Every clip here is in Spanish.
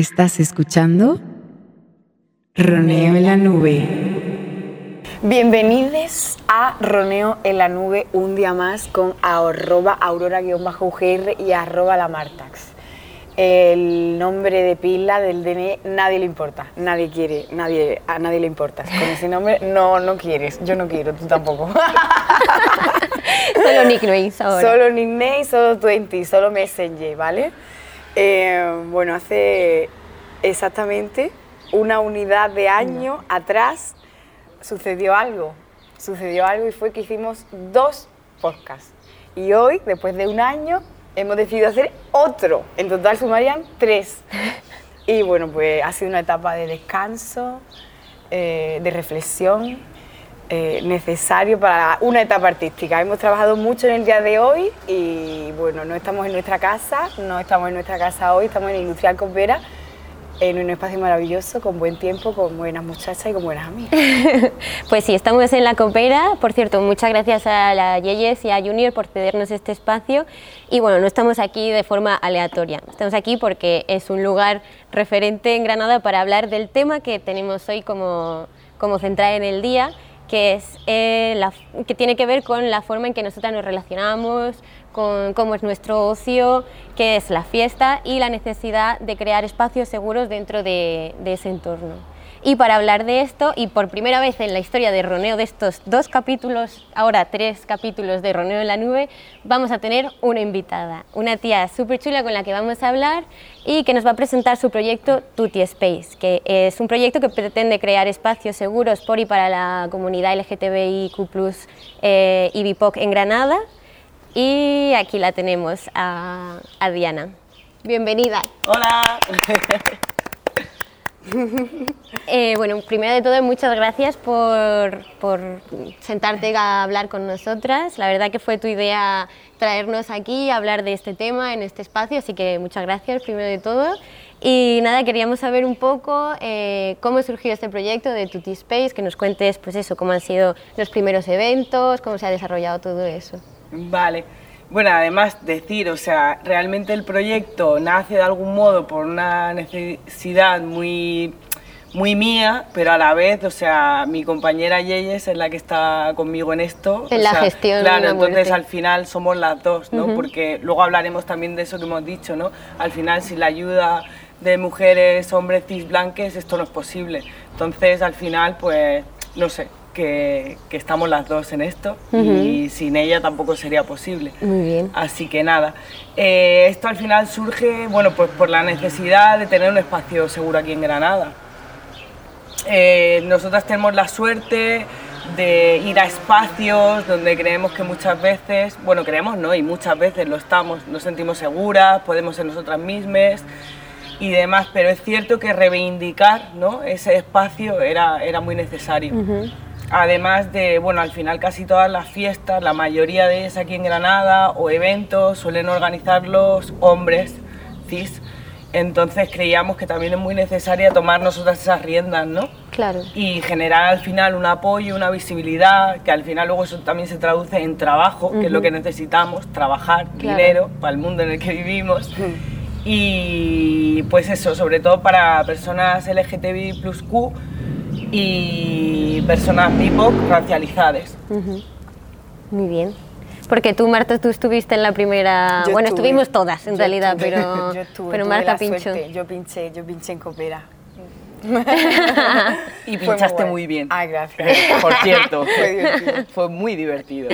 Estás escuchando Roneo en la Nube. Bienvenidos a Roneo en la Nube un día más con arroba aurora-ugr y arroba lamartax. El nombre de pila del DNI nadie le importa, nadie quiere, nadie, a nadie le importa. Con ese nombre no, no quieres, yo no quiero, tú tampoco. solo nicknames ahora. Solo nicknames, solo 20, solo Messenger, ¿vale? Eh, bueno, hace exactamente una unidad de año atrás sucedió algo. Sucedió algo y fue que hicimos dos podcasts. Y hoy, después de un año, hemos decidido hacer otro. En total sumarían tres. Y bueno, pues ha sido una etapa de descanso, eh, de reflexión, eh, necesario para una etapa artística. Hemos trabajado mucho en el día de hoy y bueno, no estamos en nuestra casa, no estamos en nuestra casa hoy, estamos en Industrial Copera, en un espacio maravilloso, con buen tiempo, con buenas muchachas y con buenas amigas. pues sí, estamos en la Copera. Por cierto, muchas gracias a la Yeyes y a Junior por cedernos este espacio. Y bueno, no estamos aquí de forma aleatoria, estamos aquí porque es un lugar referente en Granada para hablar del tema que tenemos hoy como, como central en el día que, es, eh, la, que tiene que ver con la forma en que nosotras nos relacionamos, con cómo es nuestro ocio, qué es la fiesta y la necesidad de crear espacios seguros dentro de ese entorno. Y para hablar de esto, y por primera vez en la historia de Roneo, de estos dos capítulos, ahora tres capítulos de Roneo en la Nube, vamos a tener una invitada, una tía súper chula con la que vamos a hablar y que nos va a presentar su proyecto Tutti Space, que es un proyecto que pretende crear espacios seguros por y para la comunidad LGTBIQ eh, y BIPOC en Granada. Y aquí la tenemos a, a Diana. Bienvenida. Hola. Eh, bueno, primero de todo, muchas gracias por, por, sentarte a hablar con nosotras. La verdad que fue tu idea traernos aquí a hablar de este tema en este espacio, así que muchas gracias primero de todo. Y nada, queríamos saber un poco eh, cómo surgió este proyecto de Tutti Space, que nos cuentes pues eso, cómo han sido los primeros eventos, cómo se ha desarrollado todo eso. Vale. Bueno, además decir, o sea, realmente el proyecto nace de algún modo por una necesidad muy muy mía, pero a la vez, o sea, mi compañera Yeyes es la que está conmigo en esto. En la gestión. Claro, entonces al final somos las dos, ¿no? Porque luego hablaremos también de eso que hemos dicho, ¿no? Al final, sin la ayuda de mujeres, hombres cis blanques, esto no es posible. Entonces, al final, pues, no sé, que, estamos las dos en esto y sin ella tampoco sería posible. Muy bien. Así que nada, eh, esto al final surge, bueno, pues por la necesidad de tener un espacio seguro aquí en Granada. Eh, nosotras tenemos la suerte de ir a espacios donde creemos que muchas veces, bueno, creemos no, y muchas veces lo estamos, nos sentimos seguras, podemos ser nosotras mismas y demás, pero es cierto que reivindicar ¿no? ese espacio era, era muy necesario. Además de, bueno, al final casi todas las fiestas, la mayoría de ellas aquí en Granada o eventos suelen organizarlos hombres cis. Entonces creíamos que también es muy necesaria tomar nosotras esas riendas, ¿no? Claro. Y generar al final un apoyo, una visibilidad, que al final luego eso también se traduce en trabajo, que es lo que necesitamos, trabajar, dinero para el mundo en el que vivimos. Y pues eso, sobre todo para personas LGTBI plus Q, y personas BIPOC racializadas. Muy bien. Porque tú, Marta, tú estuviste en la primera... bueno, estuvimos todas en realidad, pero, pero Marta pinchó. Yo pinché, yo pinché en Copera. y pinchaste muy, bien. Ay, gracias. Por cierto, fue, muy divertido.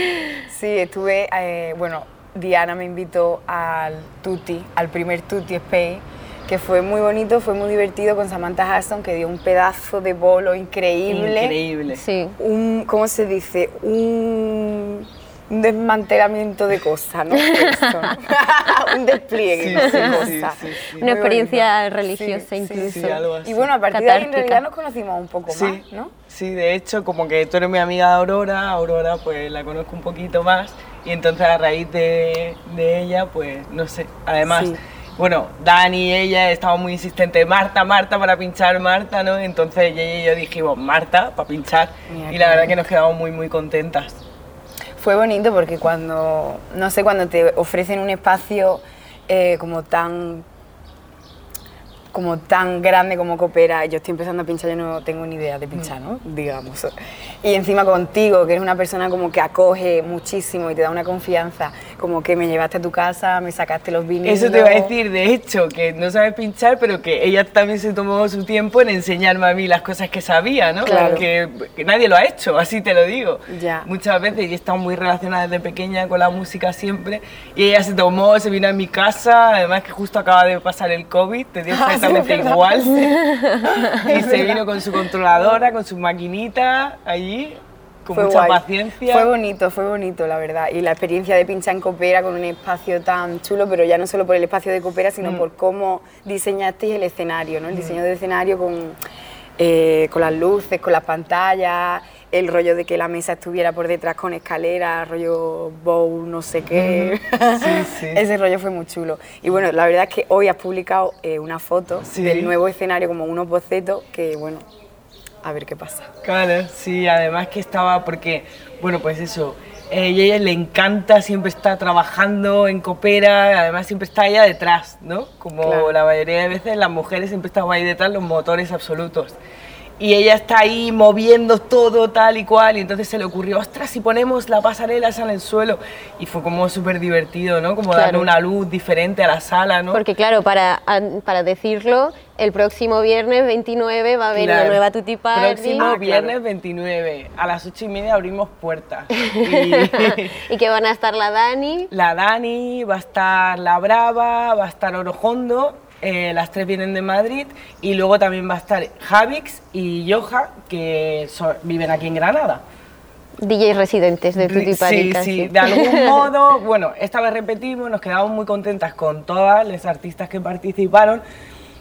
Sí, estuve, eh, bueno, Diana me invitó al Tutti, al primer Tutti Space que fue muy bonito, fue muy divertido con Samantha Hudson, que dio un pedazo de bolo increíble. Increíble. Sí. Un, ¿Cómo se dice? Un, desmantelamiento de cosas, ¿no? un despliegue de cosas. Una experiencia religiosa incluso. Y bueno, a partir de ahí en realidad nos conocimos un poco más, ¿no? Sí, de hecho, como que tú eres mi amiga Aurora, Aurora pues la conozco un poquito más y entonces a raíz de, de ella, pues no sé, además bueno, Dani y ella estaban muy insistentes, Marta, Marta, para pinchar Marta, ¿no? Entonces ella y yo dijimos, Marta, para pinchar, y la verdad que nos quedamos muy, muy contentas. Fue bonito porque cuando, no sé, cuando te ofrecen un espacio eh, como tan como tan grande como Coopera, yo estoy empezando a pinchar, yo no tengo ni idea de pinchar, ¿no? Digamos. Y encima contigo, que eres una persona como que acoge muchísimo y te da una confianza, como que me llevaste a tu casa, me sacaste los vinilos. Eso te iba a decir, de hecho, que no sabes pinchar, pero que ella también se tomó su tiempo en enseñarme a mí las cosas que sabía, ¿no? Claro. Que, que nadie lo ha hecho, así te lo digo. Ya. Muchas veces, y he estado muy relacionada desde pequeña con la música siempre, y ella se tomó, se vino a mi casa, además que justo acaba de pasar el COVID, te dio Ah, exactamente igual. y se vino con su controladora, con su maquinita allí, con Fue mucha guay. paciencia. Fue bonito, fue bonito, la verdad. Y la experiencia de pinchar en Coopera con un espacio tan chulo, pero ya no solo por el espacio de Coopera, sino Mm. por cómo diseñasteis el escenario, ¿no? El diseño del escenario con, eh, con las luces, con las pantallas, el rollo de que la mesa estuviera por detrás con escaleras, rollo bow, no sé qué. Sí, sí. Ese rollo fue muy chulo. Y bueno, la verdad es que hoy has publicado eh, una foto Sí. del nuevo escenario, como unos bocetos, que bueno, a ver qué pasa. Claro, sí, además que estaba porque, bueno, pues eso, eh, y a ella le encanta, siempre está trabajando en Coopera, además siempre está ella detrás, ¿no? Como Claro. la mayoría de veces las mujeres siempre estamos ahí detrás, los motores absolutos. Y ella está ahí moviendo todo tal y cual, y entonces se le ocurrió, ostras, si ponemos la pasarela esa en el suelo. Y fue como súper divertido, ¿no? Como darle una luz diferente a la sala, ¿no? Porque claro, para, para decirlo, el próximo viernes 29 va a haber una Claro. nueva Tutti Party. Próximo Ah, claro. viernes 29, a las 8 y media abrimos puertas. Y y que van a estar la Dani. la Dani, va a estar la Brava, va a estar Orojondo, eh, las tres vienen de Madrid y luego también va a estar Javix y Joja, que viven aquí en Granada. DJs residentes de Tutti Sí, sí, de algún modo, bueno, esta vez repetimos, nos quedamos muy contentas con todas las artistas que participaron,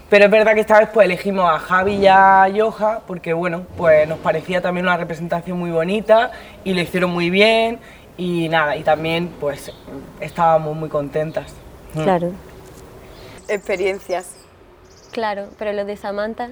pero es verdad que esta vez pues elegimos a Javi y a Yoja porque bueno, pues nos parecía también una representación muy bonita y lo hicieron muy bien y nada, y también pues estábamos muy contentas. Claro, Experiencias. claro, pero lo de Samantha.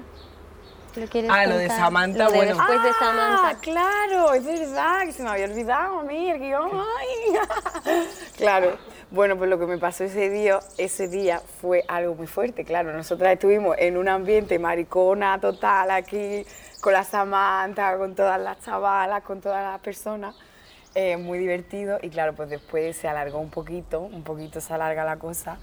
¿lo quieres Ah, lo de contar? Samantha, Lo de bueno. después de Ah, Samantha. claro, es verdad, que se me había olvidado a mí el guion. ay. claro, bueno, pues lo que me pasó ese día, ese día fue algo muy fuerte, claro. Nosotras estuvimos en un ambiente maricona total aquí, con la Samantha, con todas las chavalas, con todas las personas. eh, muy divertido y claro, pues después se alargó un poquito, un poquito se alarga la cosa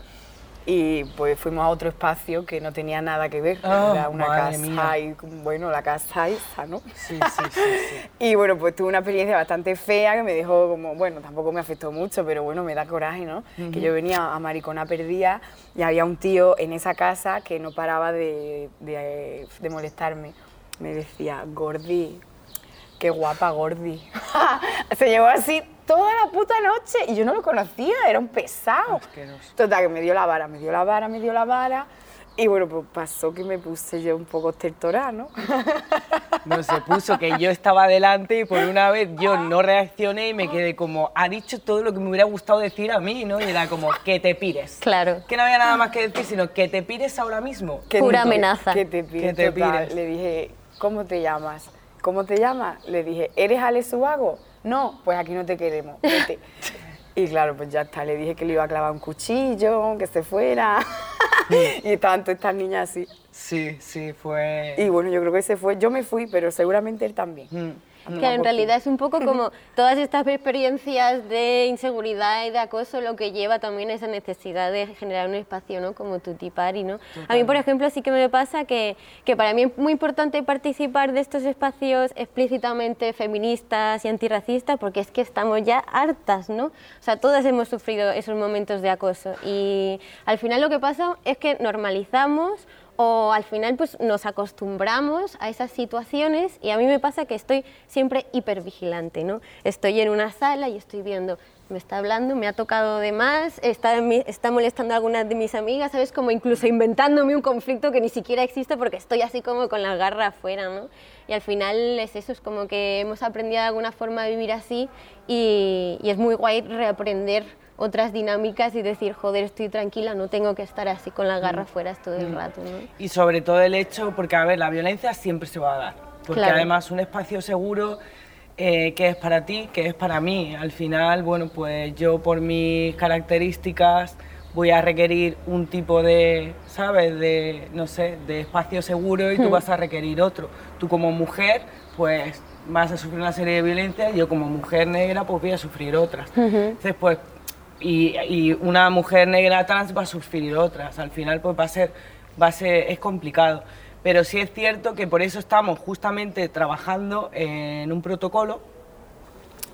y pues fuimos a otro espacio que no tenía nada que ver, Ah, era una casa mía. y bueno, la casa esa, ¿no? Sí, sí, sí, sí. Y bueno, pues tuve una experiencia bastante fea que me dejó como, bueno, tampoco me afectó mucho, pero bueno, me da coraje, ¿no? Que yo venía a Maricona Perdida y había un tío en esa casa que no paraba de, de- de molestarme. Me decía, Gordi, qué guapa Gordi. Se llevó así toda la puta noche y yo no lo conocía, era un pesado. Asqueroso. Total, que me dio la vara, me dio la vara, me dio la vara. Y bueno, pues pasó que me puse yo un poco tertorá, ¿no? No se puso que yo estaba delante y por una vez yo no reaccioné y me quedé como, ha dicho todo lo que me hubiera gustado decir a mí, ¿no? Y era como, que te pires. Claro. Que no había nada más que decir, sino que te pires ahora mismo. Que Pura te- amenaza. Que te pires. Que te pires. Le dije, ¿cómo te llamas? ¿Cómo te llamas? Le dije, ¿eres Ale Subago? No, pues aquí no te queremos, vete. Y claro, pues ya está, le dije que le iba a clavar un cuchillo, que se fuera. y todas estas niñas así. Sí, sí, fue... Y bueno, yo creo que se fue. Yo me fui, pero seguramente él también. Mm. Que en realidad es un poco como todas estas experiencias de inseguridad y de acoso lo que lleva también a esa necesidad de generar un espacio, ¿no? Como Tutti Party, ¿no? A mí, por ejemplo, sí que me pasa que, que para mí es muy importante participar de estos espacios explícitamente feministas y antirracistas porque es que estamos ya hartas, ¿no? O sea, todas hemos sufrido esos momentos de acoso y al final lo que pasa es que normalizamos o al final pues nos acostumbramos a esas situaciones y a mí me pasa que estoy siempre hipervigilante, ¿no? Estoy en una sala y estoy viendo, me está hablando, me ha tocado de más, está, está molestando a algunas de mis amigas, ¿sabes? Como incluso inventándome un conflicto que ni siquiera existe porque estoy así como con la garra afuera, ¿no? Y al final es eso, es como que hemos aprendido de alguna forma a vivir así y, y es muy guay reaprender otras dinámicas y decir, joder, estoy tranquila, no tengo que estar así con la garra afuera todo el rato, ¿no? Y sobre todo el hecho, porque a ver, la violencia siempre se va a dar. Porque Claro. además un espacio seguro eh, que es para ti, que es para mí. Al final, bueno, pues yo por mis características, voy a requerir un tipo de, ¿sabes? De, no sé, de espacio seguro y tú vas a requerir otro. Tú como mujer, pues vas a sufrir una serie de violencias, yo como mujer negra, pues voy a sufrir otras. Entonces, pues, y, y, una mujer negra trans va a sufrir otras. Al final, pues va a ser, va a ser, es complicado. Pero sí es cierto que por eso estamos justamente trabajando en un protocolo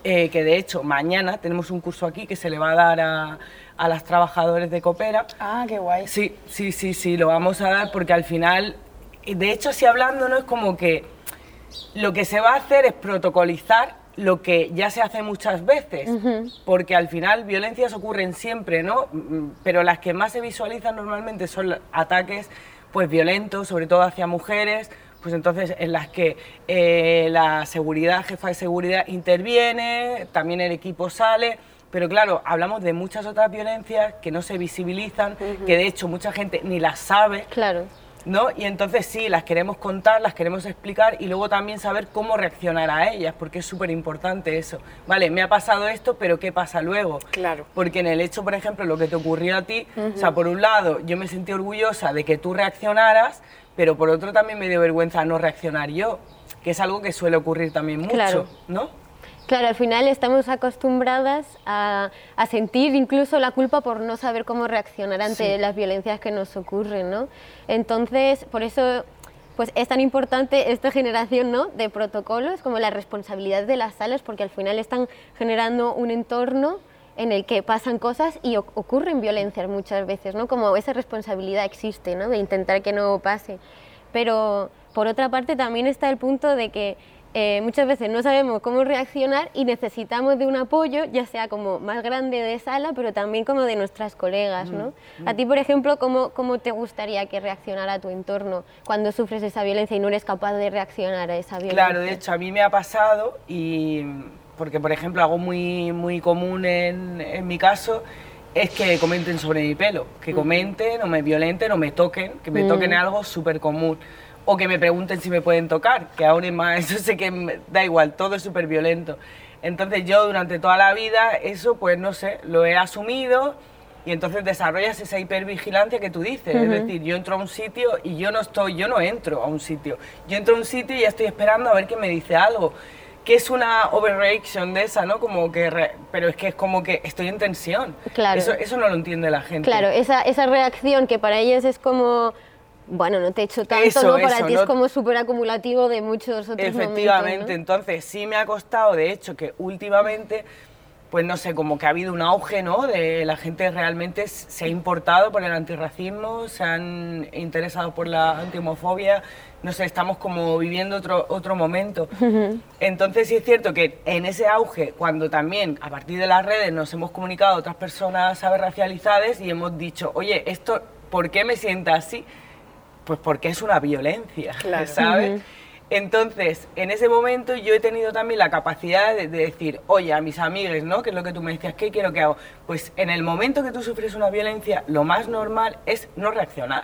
eh, que de hecho mañana tenemos un curso aquí que se le va a dar a, a las trabajadoras de Coopera. Ah, qué guay. Sí, sí, sí, sí, lo vamos a dar porque al final, de hecho, así hablando, no es como que lo que se va a hacer es protocolizar lo que ya se hace muchas veces, porque al final violencias ocurren siempre, ¿no? Pero las que más se visualizan normalmente son ataques pues violentos, sobre todo hacia mujeres, pues entonces en las que eh, la seguridad, jefa de seguridad interviene, también el equipo sale, pero claro, hablamos de muchas otras violencias que no se visibilizan, que de hecho mucha gente ni las sabe. Claro. ¿No? Y entonces sí, las queremos contar, las queremos explicar y luego también saber cómo reaccionar a ellas, porque es súper importante eso. Vale, me ha pasado esto, pero ¿qué pasa luego? Claro. Porque en el hecho, por ejemplo, lo que te ocurrió a ti, o sea, por un lado, yo me sentí orgullosa de que tú reaccionaras, pero por otro también me dio vergüenza no reaccionar yo, que es algo que suele ocurrir también mucho, Claro. ¿no? Claro, al final estamos acostumbradas a, a sentir incluso la culpa por no saber cómo reaccionar ante Sí. las violencias que nos ocurren, ¿no? Entonces, por eso pues es tan importante esta generación ¿no? de protocolos como la responsabilidad de las salas, porque al final están generando un entorno en el que pasan cosas y ocurren violencias muchas veces, ¿no? Como esa responsabilidad existe, ¿no? De intentar que no pase. Pero por otra parte también está el punto de que eh, muchas veces no sabemos cómo reaccionar y necesitamos de un apoyo, ya sea como más grande de sala, pero también como de nuestras colegas, ¿no? A ti, por ejemplo, ¿cómo, ¿cómo te gustaría que reaccionara tu entorno cuando sufres esa violencia y no eres capaz de reaccionar a esa violencia? Claro, de hecho a mí me ha pasado y porque por ejemplo algo muy muy común en, en mi caso es que comenten sobre mi pelo, que comenten o me violenten o me toquen, que me toquen algo súper común. O que me pregunten si me pueden tocar, que aún es más, eso sé que me- da igual, todo es súper violento. Entonces yo durante toda la vida eso pues no sé, lo he asumido y entonces desarrollas esa hipervigilancia que tú dices. Es decir, yo entro a un sitio y yo no estoy, yo no entro a un sitio. Yo entro a un sitio y ya estoy esperando a ver que me dice algo. Que es una overreaction de esa, ¿no? Como que, re- pero es que es como que estoy en tensión. Claro. Eso, eso no lo entiende la gente. Claro, esa, esa reacción que para ellos es como, bueno, no te he hecho tanto, Eso, ¿no? Para eso, ti no- es como súper acumulativo de muchos otros Efectivamente, momentos, ¿no? entonces sí me ha costado, de hecho, que últimamente, pues no sé, como que ha habido un auge, ¿no? De la gente realmente se ha importado por el antirracismo, se han interesado por la antihomofobia, no sé, estamos como viviendo otro, otro momento. Entonces sí es cierto que en ese auge, cuando también a partir de las redes nos hemos comunicado a otras personas ¿sabes? racializadas y hemos dicho, oye, esto, ¿por qué me sienta así? Pues porque es una violencia, Claro. ¿sabes? Entonces, en ese momento yo he tenido también la capacidad de, de decir, oye, a mis amigos, ¿no? Que es lo que tú me decías, ¿qué quiero que hago? Pues en el momento que tú sufres una violencia, lo más normal es no reaccionar.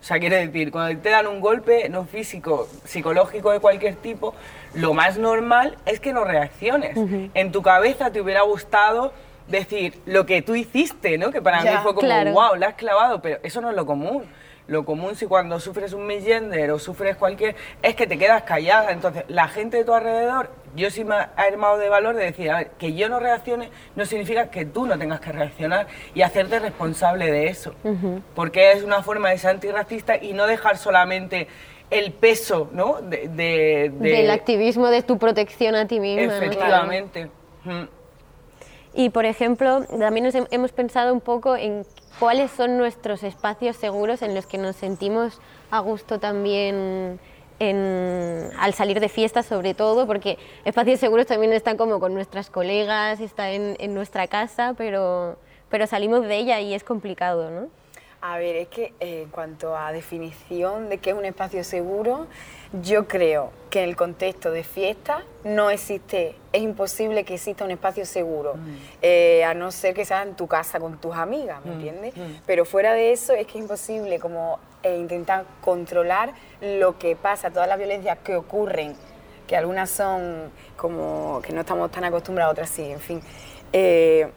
O sea, quiere decir, cuando te dan un golpe, no físico, psicológico de cualquier tipo, lo más normal es que no reacciones. En tu cabeza te hubiera gustado decir lo que tú hiciste, ¿no? Que para mí Ya, fue como, claro. wow, la has clavado, pero eso no es lo común. Lo común si cuando sufres un misgender o sufres cualquier, es que te quedas callada. Entonces, la gente de tu alrededor, yo sí me ha armado de valor de decir, a ver, que yo no reaccione no significa que tú no tengas que reaccionar y hacerte responsable de eso. Porque es una forma de ser antirracista y no dejar solamente el peso, ¿no? De, de- de- Del activismo de tu protección a ti misma. ¿no? Claro. Efectivamente. Mm. Y por ejemplo, también nos hem- hemos pensado un poco en cuáles son nuestros espacios seguros en los que nos sentimos a gusto también en- al salir de fiesta sobre todo, porque espacios seguros también están como con nuestras colegas, está en, en nuestra casa, pero, pero salimos de ella y es complicado, ¿no? A ver, es que eh, en cuanto a definición de qué es un espacio seguro, yo creo que en el contexto de fiesta no existe, es imposible que exista un espacio seguro, eh, a no ser que sea en tu casa con tus amigas, ¿me entiendes? Pero fuera de eso es que es imposible como eh, intentar controlar lo que pasa, todas las violencias que ocurren, que algunas son como que no estamos tan acostumbrados, otras sí, en fin. Eh,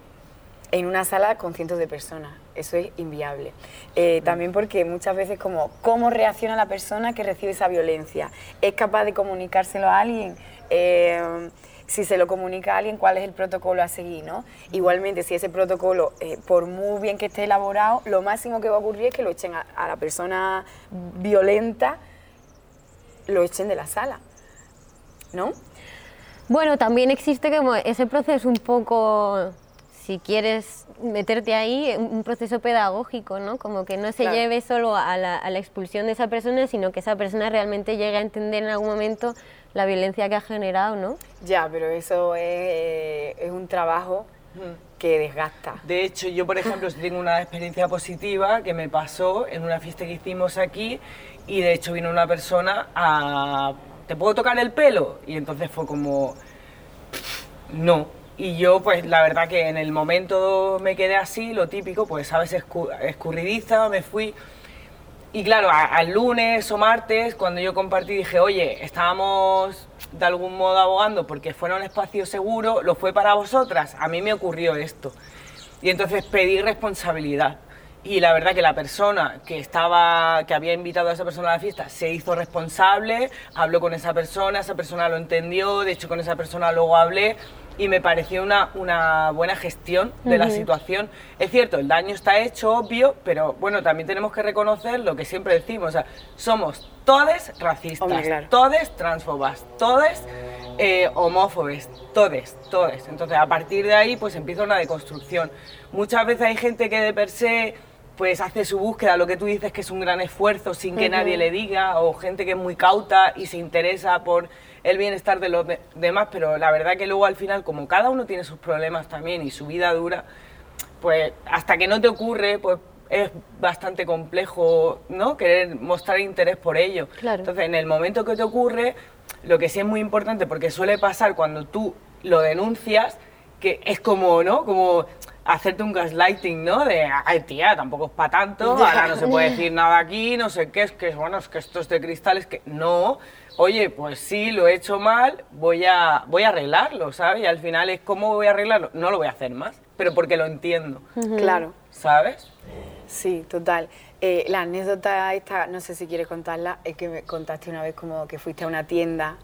en una sala con cientos de personas. Eso es inviable. Eh, también porque muchas veces como cómo reacciona la persona que recibe esa violencia. ¿Es capaz de comunicárselo a alguien? Eh, si se lo comunica a alguien, cuál es el protocolo a seguir, ¿no? Igualmente, si ese protocolo, eh, por muy bien que esté elaborado, lo máximo que va a ocurrir es que lo echen a, a la persona violenta, lo echen de la sala, ¿no? Bueno, también existe como ese proceso un poco, si quieres meterte ahí, un un proceso pedagógico, ¿no? Como que no se Claro. lleve solo a la, a la expulsión de esa persona, sino que esa persona realmente llegue a entender en algún momento la violencia que ha generado, ¿no? Ya, pero eso es, eh, es un trabajo que desgasta. De hecho, yo, por ejemplo, tengo una experiencia positiva que me pasó en una fiesta que hicimos aquí y de hecho vino una persona a... ¿Te puedo tocar el pelo? Y entonces fue como... No. Y yo, pues la verdad que en el momento me quedé así, lo típico, pues sabes, escu- escurridiza, me fui. Y claro, a- al lunes o martes, cuando yo compartí, dije, oye, estábamos de algún modo abogando porque fuera un espacio seguro, lo fue para vosotras, a mí me ocurrió esto. Y entonces pedí responsabilidad. Y la verdad que la persona que estaba, que había invitado a esa persona a la fiesta, se hizo responsable, habló con esa persona, esa persona lo entendió, de hecho con esa persona luego hablé y me pareció una, una buena gestión de la situación. Es cierto, el daño está hecho, obvio, pero bueno, también tenemos que reconocer lo que siempre decimos, o sea, somos todes racistas, Hombre, claro. todes transfobas, todes eh, homófobes, todes, todes. Entonces, a partir de ahí, pues empieza una deconstrucción. Muchas veces hay gente que de per se pues hace su búsqueda, lo que tú dices que es un gran esfuerzo sin que nadie le diga, o gente que es muy cauta y se interesa por el bienestar de los de- demás, pero la verdad que luego al final, como cada uno tiene sus problemas también y su vida dura, pues hasta que no te ocurre, pues es bastante complejo, ¿no? Querer mostrar interés por ello. Claro. Entonces, en el momento que te ocurre, lo que sí es muy importante, porque suele pasar cuando tú lo denuncias, que es como, ¿no? Como hacerte un gaslighting, ¿no? De, ay, tía, tampoco es para tanto, ahora no se puede decir nada aquí, no sé qué, es que, bueno, es que esto es de cristales, que no. Oye, pues sí, lo he hecho mal, voy a, voy a arreglarlo, ¿sabes? Y al final es, ¿cómo voy a arreglarlo? No lo voy a hacer más, pero porque lo entiendo, Claro. ¿sabes? Sí, total. Eh, la anécdota esta, no sé si quieres contarla, es que me contaste una vez como que fuiste a una tienda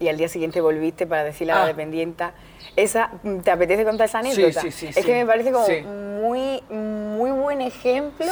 y al día siguiente volviste para decirle a la Ah. dependienta. Esa, ¿Te apetece contar esa anécdota? sí, sí, es sí. que me parece como muy, muy buen ejemplo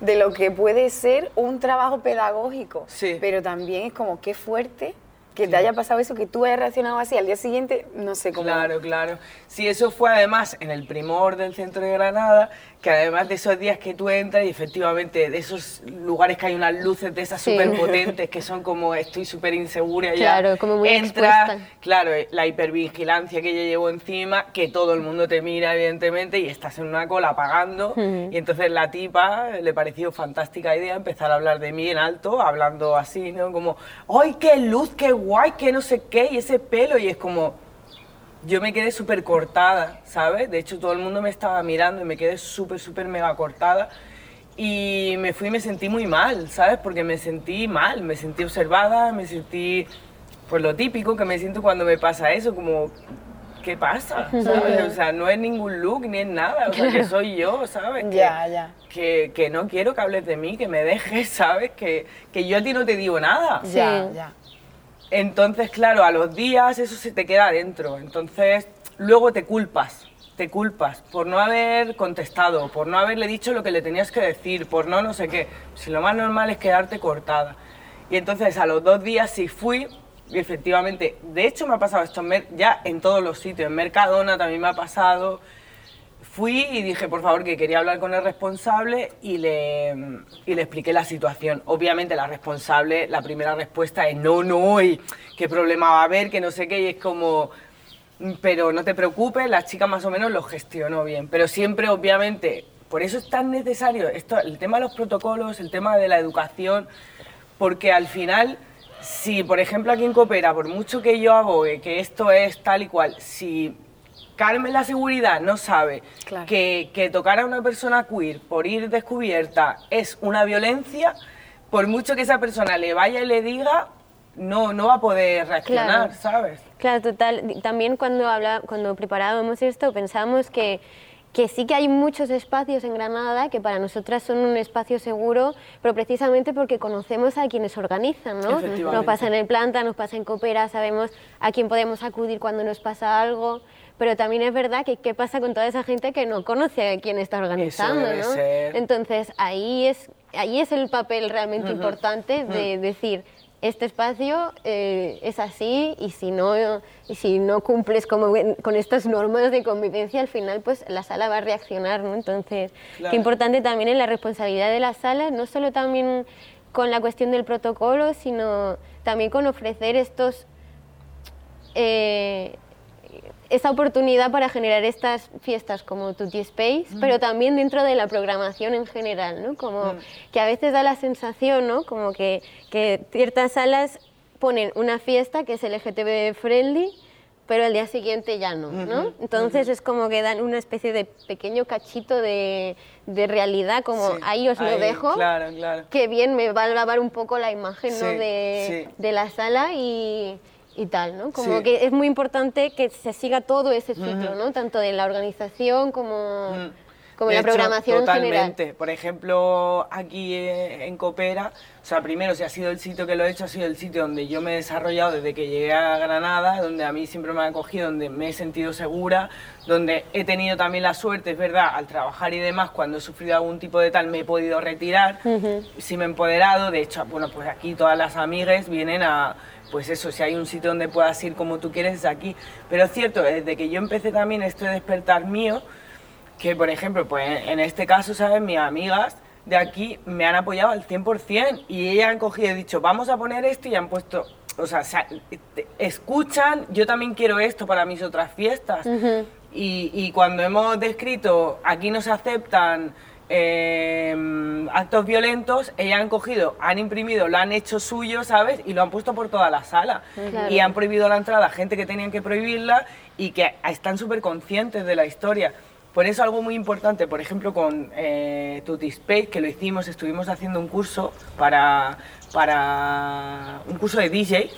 de lo que puede ser un trabajo pedagógico. Sí. Pero también es como qué fuerte que te haya pasado eso, que tú hayas reaccionado así al día siguiente, no sé cómo. Claro, claro. Sí, eso fue además en el primor del centro de Granada, que además de esos días que tú entras y efectivamente de esos lugares que hay unas luces de esas Sí. súper potentes que son como estoy súper insegura Claro, ya. como muy Entras, expuesta. claro, eh, la hipervigilancia que yo llevo encima, que todo el mundo te mira evidentemente y estás en una cola pagando y entonces la tipa le pareció fantástica idea empezar a hablar de mí en alto, hablando así, ¿no? Como, ¡ay, qué luz, qué guay, qué no sé qué! Y ese pelo y es como yo me quedé súper cortada, ¿sabes? De hecho, todo el mundo me estaba mirando y me quedé súper, súper mega cortada. Y me fui y me sentí muy mal, ¿sabes? Porque me sentí mal, me sentí observada, me sentí, pues lo típico que me siento cuando me pasa eso, como, ¿qué pasa? ¿Sabes? O sea, no es ningún look ni es nada, o sea, que soy yo, ¿sabes? Que- Ya, ya. Que, que no quiero que hables de mí, que me dejes, ¿sabes? Que, que yo a ti no te digo nada. Ya, Sí. ya. Entonces, claro, a los días eso se te queda adentro. Entonces, luego te culpas, te culpas por no haber contestado, por no haberle dicho lo que le tenías que decir, por no no sé qué. Si lo más normal es quedarte cortada. Y entonces a los dos días sí fui y efectivamente, de hecho me ha pasado esto ya en todos los sitios, en Mercadona también me ha pasado. Fui y dije, por favor, que quería hablar con el responsable y le, y le expliqué la situación. Obviamente la responsable, la primera respuesta es no, no, y qué problema va a haber, que no sé qué, y es como, "Mm, pero no te preocupes, la chica más o menos lo gestionó bien. Pero siempre, obviamente, por eso es tan necesario esto, el tema de los protocolos, el tema de la educación, porque al final, si por ejemplo aquí en Coopera, por mucho que yo abogue que esto es tal y cual, si Carmen la seguridad no sabe Claro. que, que tocar a una persona queer por ir descubierta es una violencia, por mucho que esa persona le vaya y le diga, no, no va a poder reaccionar, Claro. ¿sabes? Claro, total. También cuando, habla, cuando preparábamos esto pensábamos que que sí que hay muchos espacios en Granada que para nosotras son un espacio seguro, pero precisamente porque conocemos a quienes organizan, ¿no? Nos pasa en el planta, nos pasa en Coopera, sabemos a quién podemos acudir cuando nos pasa algo, pero también es verdad que qué pasa con toda esa gente que no conoce a quién está organizando, debe ¿no? ser. Entonces ahí es, ahí es el papel realmente importante de decir, este espacio eh, es así y si no, y si no cumples como con estas normas de convivencia, al final pues la sala va a reaccionar, ¿no? Entonces, Claro. qué importante también es la responsabilidad de la sala, no solo también con la cuestión del protocolo, sino también con ofrecer estos... eh, esa oportunidad para generar estas fiestas como Tutti Space, pero también dentro de la programación en general, ¿no? Como que a veces da la sensación, ¿no? Como que, que ciertas salas ponen una fiesta que es LGTB friendly, pero al día siguiente ya no, ¿no? Entonces es como que dan una especie de pequeño cachito de, de realidad, como Sí, ahí os lo dejo, Claro, claro. que bien me va a lavar un poco la imagen ¿no? Sí, de, sí. de la sala y, y tal, ¿no? Como Sí. que es muy importante que se siga todo ese ciclo, ¿no? Tanto de la organización como, Mm. como De la hecho, programación en general. totalmente. Por ejemplo, aquí eh, en Coopera, o sea, primero, si ha sido el sitio que lo he hecho, ha sido el sitio donde yo me he desarrollado desde que llegué a Granada, donde a mí siempre me ha acogido, donde me he sentido segura, donde he tenido también la suerte, es verdad, al trabajar y demás, cuando he sufrido algún tipo de tal, me he podido retirar, sí me he empoderado, de hecho, bueno, pues aquí todas las amigas vienen a, pues eso, si hay un sitio donde puedas ir como tú quieres, es aquí. Pero es cierto, desde que yo empecé también este despertar mío, que por ejemplo, pues en este caso, ¿sabes? Mis amigas de aquí me han apoyado al 100% y ellas han cogido y dicho, vamos a poner esto y han puesto, o sea, escuchan, yo también quiero esto para mis otras fiestas. y, y cuando hemos descrito, aquí no se aceptan eh, actos violentos, ellas han cogido, han imprimido, lo han hecho suyo, ¿sabes? Y lo han puesto por toda la sala. Claro. Y han prohibido la entrada a gente que tenían que prohibirla y que están súper conscientes de la historia. Por eso algo muy importante, por ejemplo, con eh, Tutti Space, que lo hicimos, estuvimos haciendo un curso para, para un curso de DJ,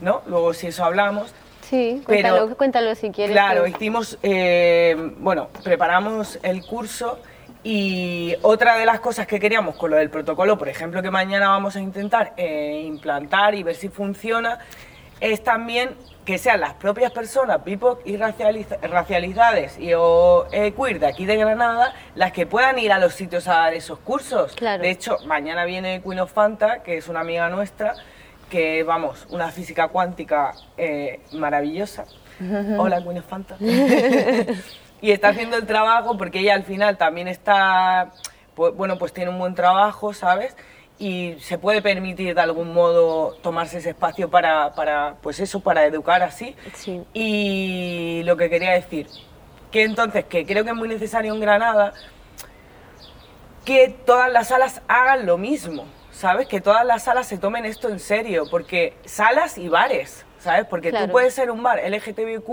¿no? Luego si eso hablamos. Sí, Pero- cuéntalo, cuéntalo si quieres. Claro, que- hicimos, eh, bueno, preparamos el curso y otra de las cosas que queríamos con lo del protocolo, por ejemplo, que mañana vamos a intentar eh, implantar y ver si funciona, es también que sean las propias personas, BIPOC y racializa- racialidades y o eh, queer de aquí de Granada, las que puedan ir a los sitios a dar esos cursos. Claro. De hecho, mañana viene Queen of Fanta, que es una amiga nuestra, que vamos, una física cuántica eh, maravillosa. Hola, Queen of Fanta. y está haciendo el trabajo porque ella al final también está, pues, bueno, pues tiene un buen trabajo, ¿sabes? Y se puede permitir de algún modo tomarse ese espacio para, para pues eso, para educar así. Sí. Y lo que quería decir, que entonces, que creo que es muy necesario en Granada, que todas las salas hagan lo mismo, ¿sabes? Que todas las salas se tomen esto en serio, porque salas y bares, ¿sabes? Porque Claro. tú puedes ser un bar LGTBIQ,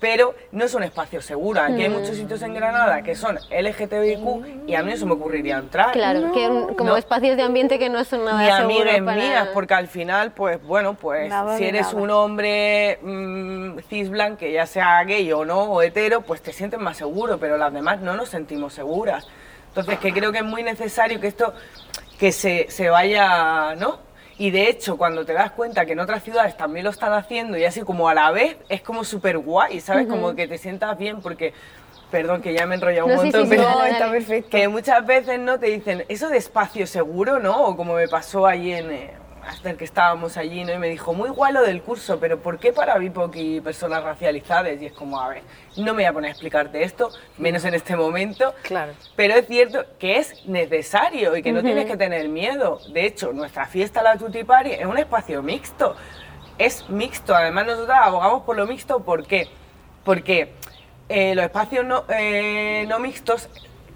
pero no es un espacio seguro. Aquí hay muchos sitios en Granada que son LGTBIQ y a mí no se me ocurriría entrar. Claro, que un- como No. espacios de ambiente que no son nada Ni seguros amigas para... mías, porque al final, pues bueno, pues Nada si eres nada. un hombre mm, cis blanco, que ya sea gay o no, o hetero, pues te sientes más seguro, pero las demás no nos sentimos seguras. Entonces, que creo que es muy necesario que esto, que se, se vaya, ¿no? Y de hecho, cuando te das cuenta que en otras ciudades también lo están haciendo y así como a la vez, es como súper guay, ¿sabes? Como que te sientas bien porque, perdón, que ya me he enrollado un No, sí, montón, sí, sí, pero No, está perfecto. que muchas veces no te dicen eso de espacio seguro, ¿no? O como me pasó allí en eh, hasta el que estábamos allí, ¿no? Y me dijo, muy guay lo del curso, pero ¿por qué para BIPOC y personas racializadas? Y es como, a ver, no me voy a poner a explicarte esto, menos en este momento. Claro. Pero es cierto que es necesario y que no tienes que tener miedo. De hecho, nuestra fiesta, la Tutti Party, es un espacio mixto. Es mixto. Además, nosotros abogamos por lo mixto. ¿Por qué? Porque eh, los espacios no, eh, no mixtos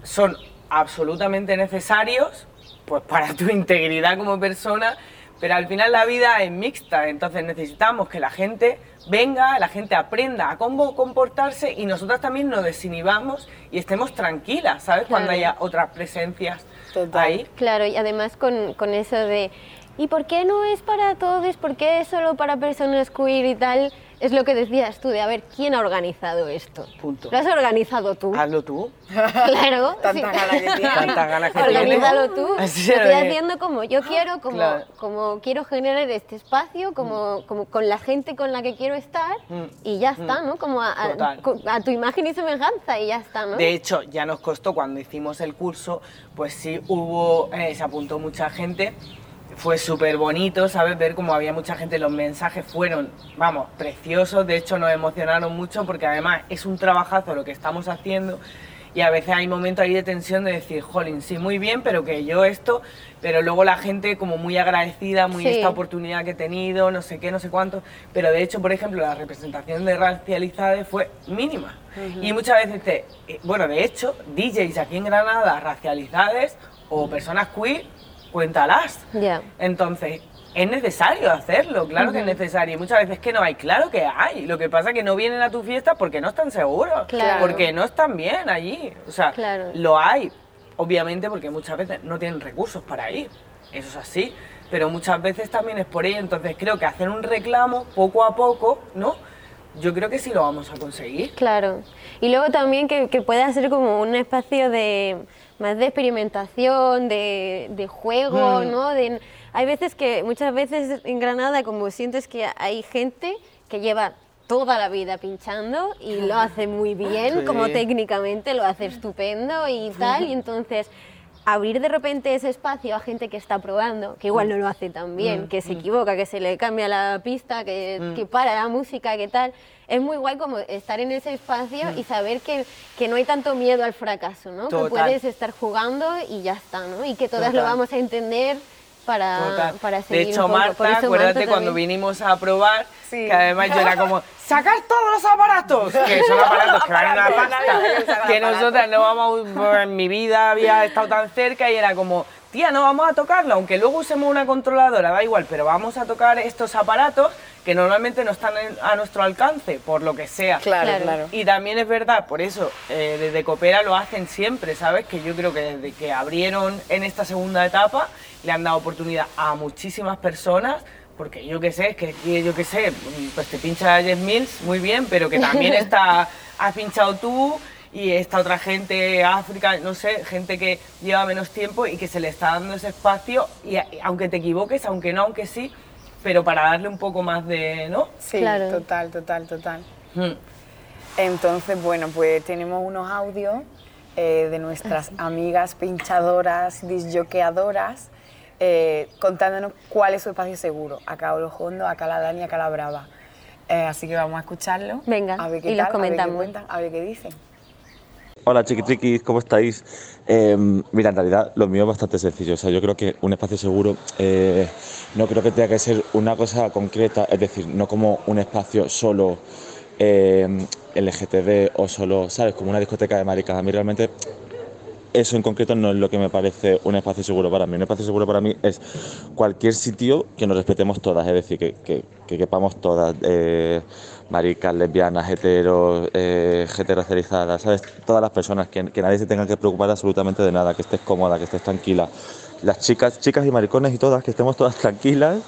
son absolutamente necesarios pues, para tu integridad como persona, pero al final la vida es mixta, entonces necesitamos que la gente venga, la gente aprenda a cómo comportarse y nosotras también nos desinhibamos y estemos tranquilas, ¿sabes? Cuando haya otras presencias Total. ahí. Claro, y además con, con eso de, ¿y por qué no es para todos? ¿Por qué es solo para personas queer y tal? Es lo que decías tú, de a ver, ¿quién ha organizado esto? Punto. ¿Lo has organizado tú? Hazlo tú. Claro. Tantas sí. ganas que tienes. Tantas ganas que Organízalo tú. Así Lo estoy es. haciendo como yo quiero, como, Claro. como quiero generar este espacio, como, como con la gente con la que quiero estar Mm. y ya está, ¿no? Como a, a- a tu imagen y semejanza y ya está, ¿no? De hecho, ya nos costó cuando hicimos el curso, pues sí hubo, eh, se apuntó mucha gente. Fue súper bonito, ¿sabes? Ver cómo había mucha gente. Los mensajes fueron, vamos, preciosos. De hecho, nos emocionaron mucho porque además es un trabajazo lo que estamos haciendo. Y a veces hay momentos ahí de tensión de decir, jolín, sí, muy bien, pero que yo esto. Pero luego la gente como muy agradecida, muy Sí. esta oportunidad que he tenido, no sé qué, no sé cuánto. Pero de hecho, por ejemplo, la representación de racializades fue mínima. Y muchas veces, te- eh, bueno, de hecho, DJs aquí en Granada, racializades o personas queer, cuéntalas. Entonces, es necesario hacerlo, claro que es necesario. Y muchas veces que no hay, claro que hay. Lo que pasa es que no vienen a tu fiesta porque no están seguros, Claro. porque no están bien allí. O sea, Claro. lo hay, obviamente, porque muchas veces no tienen recursos para ir. Eso es así. Pero muchas veces también es por ello. Entonces, creo que hacer un reclamo poco a poco, ¿no? Yo creo que sí lo vamos a conseguir. Claro. Y luego también que, que pueda ser como un espacio de más de experimentación, de, de juego, Mm. ¿no? De, hay veces que, muchas veces en Granada, como sientes que hay gente que lleva toda la vida pinchando y lo hace muy bien, Sí. como técnicamente lo hace estupendo y tal, y entonces abrir de repente ese espacio a gente que está probando, que igual no lo hace tan bien, que se equivoca, que se le cambia la pista, que, que para la música, que tal. Es muy guay como estar en ese espacio y saber que, que no hay tanto miedo al fracaso, ¿no? Que puedes estar jugando y ya está, ¿no? Y que todas lo vamos a entender para, Total. para de seguir hecho, un poco. Por Marta, eso acuérdate Marta cuando también- vinimos a probar, Sí. que además yo era como, ¡sacad todos los aparatos! Que son aparatos que valen una pasta. sacar Que nosotras no vamos, a- en mi vida había estado tan cerca y era como, tía, no vamos a tocarlo, aunque luego usemos una controladora, da igual, pero vamos a tocar estos aparatos que normalmente no están en- a nuestro alcance, por lo que sea. Claro, Claro. claro. Y también es verdad, por eso, eh, desde Coopera lo hacen siempre, ¿sabes? Que yo creo que desde que abrieron en esta segunda etapa, le han dado oportunidad a muchísimas personas, porque yo qué sé, es que yo qué sé, pues te pincha Jeff Mills, muy bien, pero que también está, has pinchado tú y esta otra gente, África, no sé, gente que lleva menos tiempo y que se le está dando ese espacio, y, aunque te equivoques, aunque no, aunque sí, pero para darle un poco más de, ¿no? Sí, Claro. total, total, total. Mm. Entonces, bueno, pues tenemos unos audios eh, de nuestras amigas pinchadoras, disjoqueadoras, eh, contándonos cuál es su espacio seguro. Acá Orojondo, acá la Dani, acá la Brava. Eh, así que vamos a escucharlo. Venga, a ver qué y los tal, a ver qué comentamos. cuentan, a ver qué dicen. Hola chiquitriquis, ¿cómo estáis? Eh, mira, en realidad lo mío es bastante sencillo. O sea, yo creo que un espacio seguro eh, no creo que tenga que ser una cosa concreta, es decir, no como un espacio solo eh, LGTB o solo, ¿sabes? Como una discoteca de maricas. A mí realmente eso en concreto no es lo que me parece un espacio seguro para mí. Un espacio seguro para mí es cualquier sitio que nos respetemos todas, es decir, que, que, que quepamos todas, eh, maricas, lesbianas, heteros, eh, ¿sabes? Todas las personas, que, que nadie se tenga que preocupar absolutamente de nada, que estés cómoda, que estés tranquila. Las chicas, chicas y maricones y todas, que estemos todas tranquilas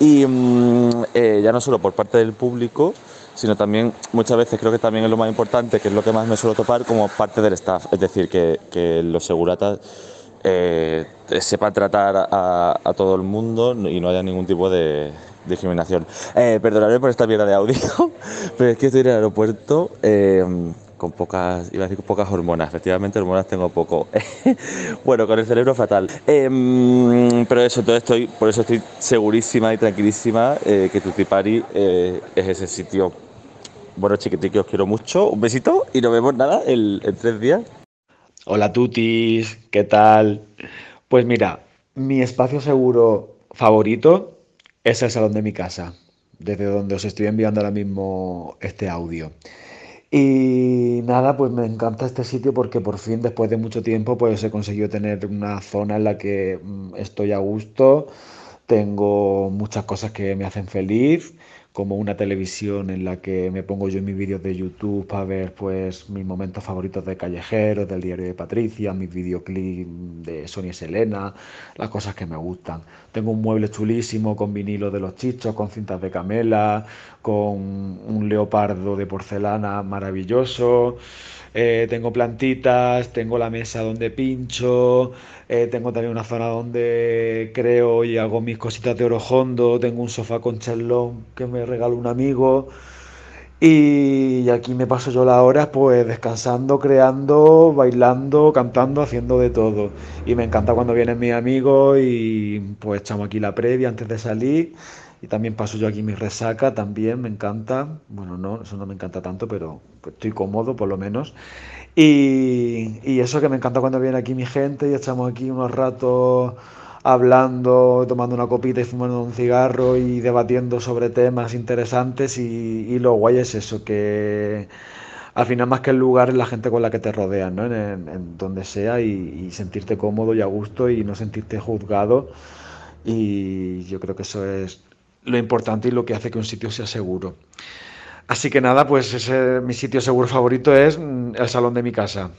y mm, eh, ya no solo por parte del público, sino también muchas veces creo que también es lo más importante, que es lo que más me suelo topar como parte del staff, es decir, que, que los seguratas eh, sepan tratar a, todo el mundo y no haya ningún tipo de discriminación. Eh, perdonadme por esta mierda de audio, pero es que estoy en el aeropuerto eh, con pocas, iba a decir pocas hormonas, efectivamente hormonas tengo poco. bueno, con el cerebro fatal. Eh, pero eso, entonces estoy, por eso estoy segurísima y tranquilísima eh, que Tutti Pari eh, es ese sitio. Bueno, chiquitiqui, os quiero mucho. Un besito y nos vemos nada el- en tres días. Hola tutis, ¿qué tal? Pues mira, mi espacio seguro favorito es el salón de mi casa, desde donde os estoy enviando ahora mismo este audio. Y nada, pues me encanta este sitio porque por fin, después de mucho tiempo, pues he conseguido tener una zona en la que mm, estoy a gusto, tengo muchas cosas que me hacen feliz, como una televisión en la que me pongo yo en mis vídeos de YouTube para ver pues mis momentos favoritos de callejeros, del diario de Patricia, mis videoclips de Sonia Selena, las cosas que me gustan. Tengo un mueble chulísimo con vinilo de los chichos, con cintas de camela, con un leopardo de porcelana maravilloso. Eh, tengo plantitas, tengo la mesa donde pincho, eh, tengo también una zona donde creo y hago mis cositas de orojondo, tengo un sofá con chelón que me regaló un amigo. Y aquí me paso yo las horas pues descansando, creando, bailando, cantando, haciendo de todo. Y me encanta cuando vienen mis amigos y pues echamos aquí la previa antes de salir. Y también paso yo aquí mi resaca, también me encanta. Bueno, no, eso no me encanta tanto, pero estoy cómodo por lo menos. Y, y eso que me encanta cuando viene aquí mi gente y echamos aquí unos ratos hablando, tomando una copita y fumando un cigarro y debatiendo sobre temas interesantes y, lo guay es eso, que al final más que el lugar es la gente con la que te rodean, ¿no? en, en- en donde sea y, y sentirte cómodo y a gusto y no sentirte juzgado y yo creo que eso es lo importante y lo que hace que un sitio sea seguro. Así que nada, pues ese, mi sitio seguro favorito es mm, el salón de mi casa.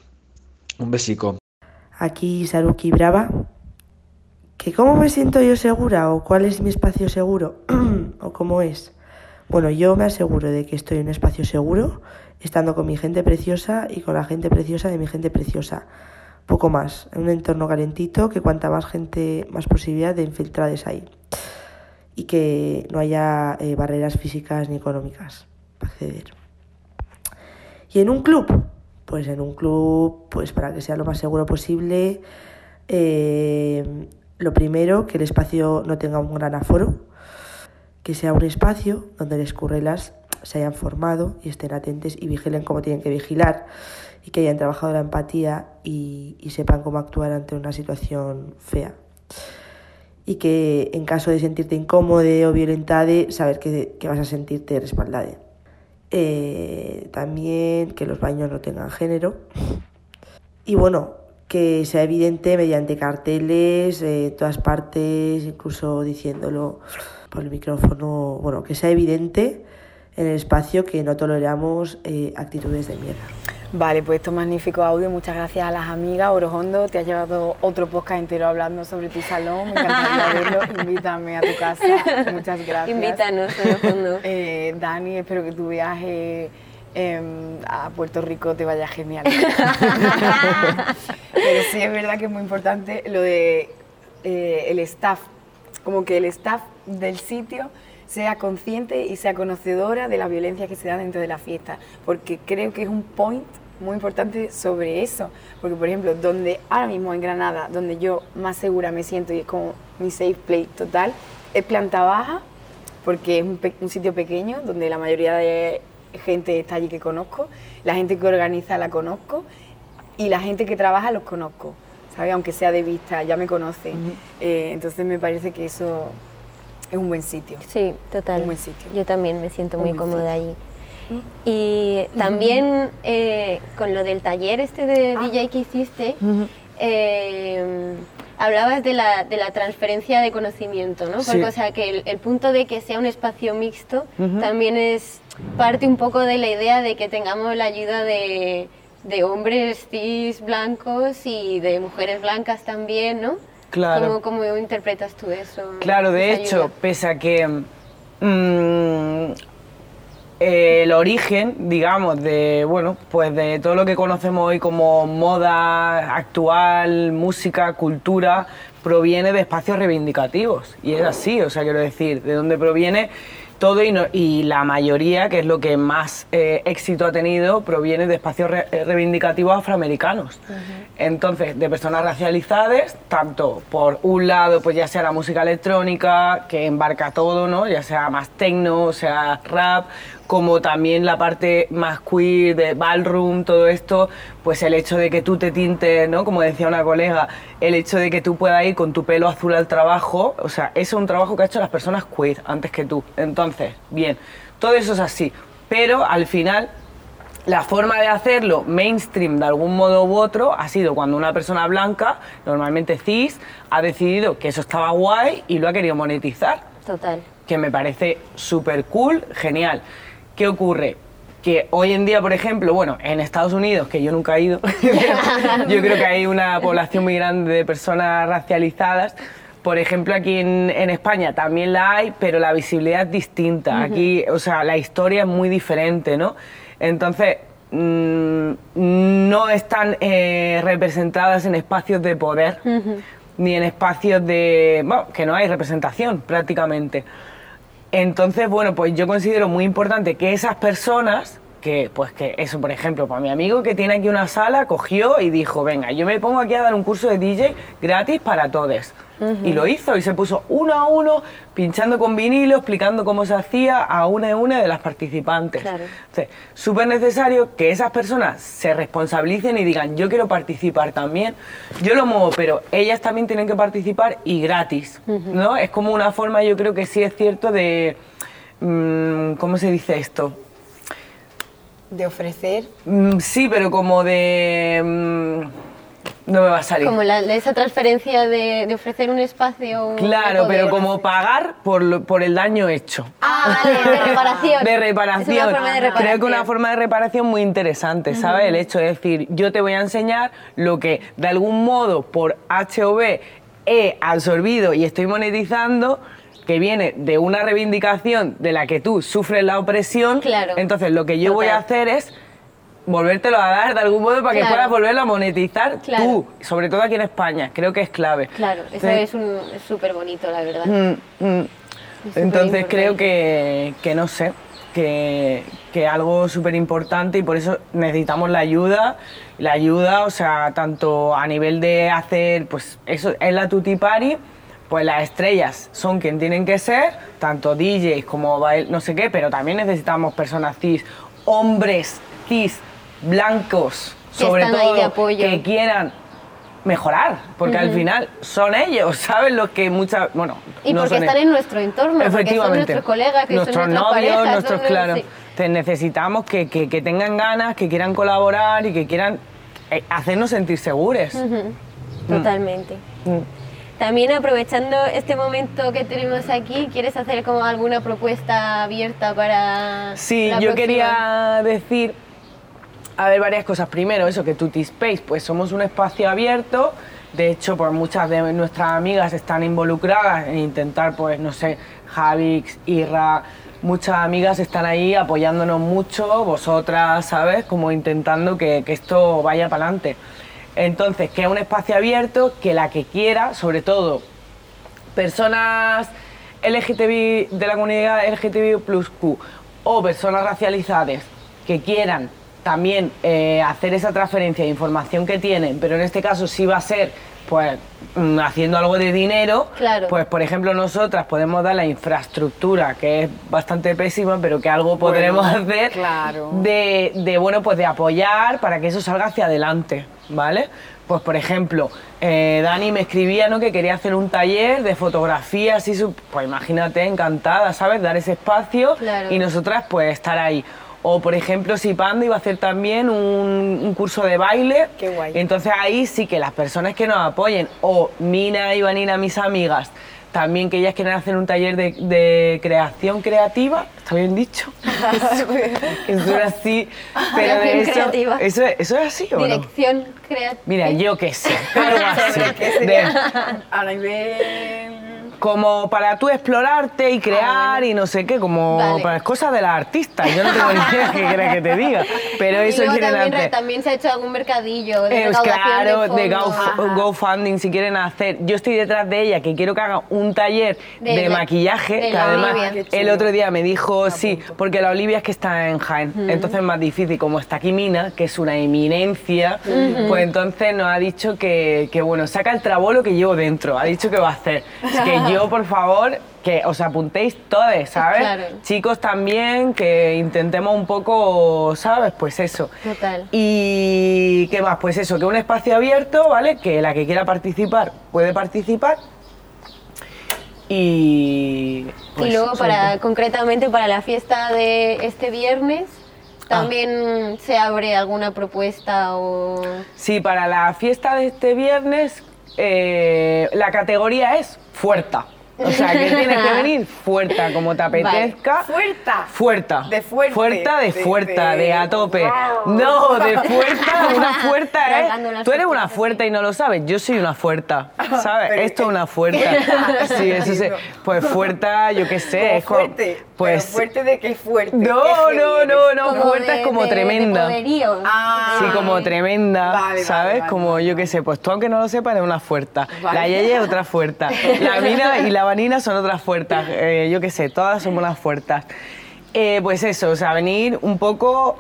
Un besico. Aquí Saruki Brava. ¿Que cómo me siento yo segura o cuál es mi espacio seguro o cómo es? Bueno, yo me aseguro de que estoy en un espacio seguro, estando con mi gente preciosa y con la gente preciosa de mi gente preciosa. Poco más, en un entorno calentito, que cuanta más gente, más posibilidad de infiltrades ahí. Y que no haya eh, barreras físicas ni económicas para acceder. Y en un club, pues en un club, pues para que sea lo más seguro posible, eh, lo primero, que el espacio no tenga un gran aforo, que sea un espacio donde las currelas se hayan formado y estén atentos y vigilen cómo tienen que vigilar y que hayan trabajado la empatía y, y sepan cómo actuar ante una situación fea. Y que en caso de sentirte incómodo o violentado, saber que, que vas a sentirte respaldado. Eh, también que los baños no tengan género. Y bueno, que sea evidente mediante carteles, eh, todas partes, incluso diciéndolo por el micrófono, bueno, que sea evidente en el espacio que no toleramos eh, actitudes de mierda. Vale, pues estos magníficos audios, muchas gracias a las amigas. Orojondo, te has llevado otro podcast entero hablando sobre tu salón, me encantaría verlo. Invítame a tu casa, muchas gracias. Invítanos, fondo. Eh, Dani, espero que tu viaje em, a Puerto Rico te vaya genial. Pero sí es verdad que es muy importante lo de eh, el staff, como que el staff del sitio sea consciente y sea conocedora de la violencia que se da dentro de la fiesta, porque creo que es un point muy importante sobre eso, porque por ejemplo, donde ahora mismo en Granada, donde yo más segura me siento y es como mi safe play total, es planta baja, porque es un, pe- un sitio pequeño donde la mayoría de gente está allí que conozco, la gente que organiza la conozco y la gente que trabaja los conozco, ¿sabes? Aunque sea de vista, ya me conocen. Eh, entonces me parece que eso es un buen sitio. Sí, total. Un buen sitio. Yo también me siento Un muy cómoda sitio. allí. Y también eh, con lo del taller este de DJ que hiciste, eh, hablabas de la, de la transferencia de conocimiento, ¿no? Porque, Sí. o sea, que el, el punto de que sea un espacio mixto también es parte un poco de la idea de que tengamos la ayuda de, de hombres cis blancos y de mujeres blancas también, ¿no? Claro. ¿Cómo, cómo interpretas tú eso? Claro, de hecho, ayuda? pese a que mm, el origen, digamos, de bueno, pues de todo lo que conocemos hoy como moda actual, música, cultura, proviene de espacios reivindicativos. Y es así, o sea, quiero decir, de dónde proviene todo y, no- y la mayoría, que es lo que más eh, éxito ha tenido, proviene de espacios re- eh, reivindicativos afroamericanos. Entonces, de personas racializadas, tanto por un lado, pues ya sea la música electrónica, que embarca todo, ¿no? Ya sea más techno, sea rap, como también la parte más queer de ballroom, todo esto, pues el hecho de que tú te tintes, ¿no? Como decía una colega, el hecho de que tú puedas ir con tu pelo azul al trabajo, o sea, eso es un trabajo que han hecho las personas queer antes que tú. Entonces, bien, todo eso es así, pero al final la forma de hacerlo mainstream de algún modo u otro ha sido cuando una persona blanca, normalmente cis, ha decidido que eso estaba guay y lo ha querido monetizar. Total. que me parece súper cool, genial. ¿Qué ocurre? Que hoy en día, por ejemplo, bueno, en Estados Unidos, que yo nunca he ido, yo creo que hay una población muy grande de personas racializadas. Por ejemplo, aquí en, en España también la hay, pero la visibilidad es distinta. Aquí, o sea, la historia es muy diferente, ¿no? Entonces, mm, no están eh, representadas en espacios de poder, ni en espacios de... Bueno, que no hay representación prácticamente. Entonces, bueno, pues yo considero muy importante que esas personas, que pues que eso, por ejemplo, para mi amigo que tiene aquí una sala, cogió y dijo, venga, yo me pongo aquí a dar un curso de DJ gratis para todos. Y lo hizo y se puso uno a uno, pinchando con vinilo, explicando cómo se hacía a una y una de las participantes. Claro. Entonces, súper necesario que esas personas se responsabilicen y digan, yo quiero participar también, yo lo muevo, pero ellas también tienen que participar y gratis, ¿no? Es como una forma, yo creo que sí es cierto, de... mm, ¿Cómo se dice esto? De ofrecer. Mm, sí, pero como de... mm, no me va a salir. Como la- esa transferencia de, de ofrecer un espacio. Claro, pero como pagar por, lo- por el daño hecho. Ah, vale, de reparación. De reparación. Es una forma de reparación. Creo que una forma de reparación muy interesante, ¿sabes? El hecho de decir, yo te voy a enseñar lo que de algún modo por HOV he absorbido y estoy monetizando que viene de una reivindicación de la que tú sufres la opresión. Claro. Entonces, lo que yo voy a hacer es volvértelo a dar de algún modo para que puedas volverlo a monetizar Claro. tú, sobre todo aquí en España. Creo que es clave. Claro, eso Sí. es súper bonito, la verdad. Mm, mm. Es Entonces creo que, que no sé, que, que algo súper importante y por eso necesitamos la ayuda. La ayuda, o sea, tanto a nivel de hacer, pues eso es la Tutti Party, pues las estrellas son quien tienen que ser, tanto DJs como bail- no sé qué, pero también necesitamos personas cis, hombres cis, blancos, Que sobre todo, de apoyo. que quieran mejorar, porque al final son ellos, ¿sabes? Los que muchas, bueno, Y no porque son están ellos. en nuestro entorno, porque son Efectivamente. nuestros colegas, que nuestros son nuestras novios, parejas, nuestros, claro. sí. Te necesitamos que, que- que tengan ganas, que quieran colaborar y que quieran eh, hacernos sentir seguros. Totalmente. Mm. También aprovechando este momento que tenemos aquí, ¿quieres hacer como alguna propuesta abierta para Sí, la yo próxima? quería decir, a ver, varias cosas. Primero, eso, que Tutti Space, pues somos un espacio abierto. De hecho, pues muchas de nuestras amigas están involucradas en intentar, pues, no sé, Javix, Irra, muchas amigas están ahí apoyándonos mucho, vosotras, ¿sabes? Como intentando que, que esto vaya para adelante. Entonces, que es un espacio abierto, que la que quiera, sobre todo personas LGTB de la comunidad LGTB plus Q o personas racializadas que quieran también eh, hacer esa transferencia de información que tienen, pero en este caso sí va a ser pues mm, haciendo algo de dinero, Claro. pues por ejemplo nosotras podemos dar la infraestructura que es bastante pésima, pero que algo podremos hacer claro. de, de, bueno pues de apoyar para que eso salga hacia adelante, ¿vale? Pues por ejemplo, eh, Dani me escribía ¿no? que quería hacer un taller de fotografía, así, su- pues imagínate, encantada, ¿sabes? Dar ese espacio Claro. y nosotras pues estar ahí. O por ejemplo, si Panda iba a hacer también un, un curso de baile. Qué guay. Entonces ahí sí que las personas que nos apoyen, o Mina y Vanina, mis amigas, también que ellas quieren hacer un taller de, de creación creativa, ¿está bien dicho? eso es así, pero de eso, creativa. eso, es- eso es así o no? Dirección creativa. Mira, yo qué sé, algo así. de- A nivel. Como para tú explorarte y crear y no sé qué, como Ah, Vale. para cosas de las artistas. Yo no tengo ni idea qué quieres que te diga, pero Y eso quieren también, hacer. también se ha hecho algún mercadillo de Eh, recaudación claro, de. Go- GoFunding, si quieren hacer. Yo estoy detrás de ella, que quiero que haga un taller De de, la- maquillaje. de que la además, Olivia. El otro día me dijo sí, porque la Olivia es que está en Jaén. Entonces es más difícil. Como está aquí Mina, que es una eminencia, pues entonces nos ha dicho que, que, bueno, saca el trabolo que llevo dentro. Ha dicho que va a hacer. Así que yo, por favor. Que os apuntéis todos, ¿sabes? Claro. Chicos también, que intentemos un poco, ¿sabes? Pues eso. Total. Y qué más, pues eso, que un espacio abierto, ¿vale? Que la que quiera participar puede participar. Y. pues, y luego, para, concretamente para la fiesta de este viernes, Ah. también se abre alguna propuesta o... Sí, para la fiesta de este viernes, eh, la categoría es fuerza. O sea, que tienes que venir fuerta, como te apetezca. Fuerta. Fuerta. De fuerte. Fuerta de fuerta, de, de- a tope. Wow. No, de fuerta, una fuerta es. las Tú eres una fuerta y no lo sabes. Yo soy una fuerta. ¿Sabes? Pero- Esto es una fuerta. Sí, eso se. Pues fuerta, yo qué sé. Como es como- fuerte. Pues. Pero fuerte de que fuerte. No, qué no, no, no. Como fuerta de- es como de- de tremenda. Ah. Sí, como tremenda, Vale, vale, ¿sabes? vale, como vale, yo qué sé, pues tú aunque no lo sepas eres una fuerta. Vale. La Yeye es otra fuerta. La Mina y la Vanina son otras fuertas. Eh, yo qué sé, todas somos unas fuertas. Eh, pues eso, o sea, venir un poco,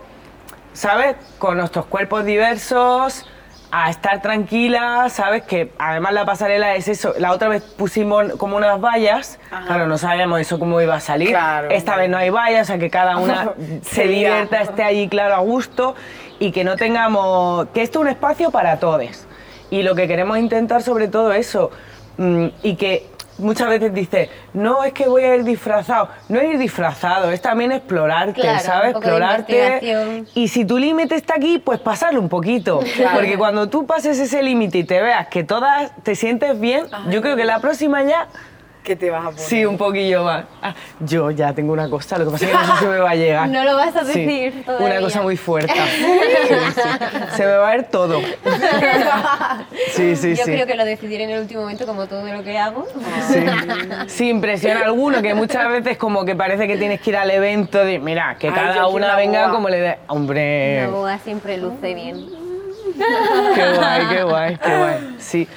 ¿sabes? Con nuestros cuerpos diversos, a estar tranquilas, ¿sabes? Que además la pasarela es eso. La otra vez pusimos como unas vallas, Ajá. claro, no sabíamos eso cómo iba a salir. Claro. Esta vez no hay vallas, o sea, que cada una se divierta, esté allí, claro, a gusto y que no tengamos. que esto es un espacio para todos. Y lo que queremos intentar, sobre todo, eso. mm, y que muchas veces dice, no es que voy a ir disfrazado. No es ir disfrazado, es también explorarte, Claro, ¿sabes? explorarte. Y si tu límite está aquí, pues pasarlo un poquito. Porque cuando tú pases ese límite y te veas que todas te sientes bien, yo creo que la próxima ya. ¿Qué te vas a poner? Sí, un poquillo más. Ah, yo ya tengo una cosa, lo que pasa es que no sé si me va a llegar. No lo vas a Sí, decir Una cosa muy fuerte. Sí, sí. Se me va a ver todo. Sí, sí, Yo sí. creo que lo decidiré en el último momento, como todo lo que hago. Sí. Sin presión alguno, que muchas veces como que parece que tienes que ir al evento de, mira, que Ay, cada una una venga boa. como le dé. Hombre, La boa siempre luce bien. qué guay, qué guay, qué guay. Sí.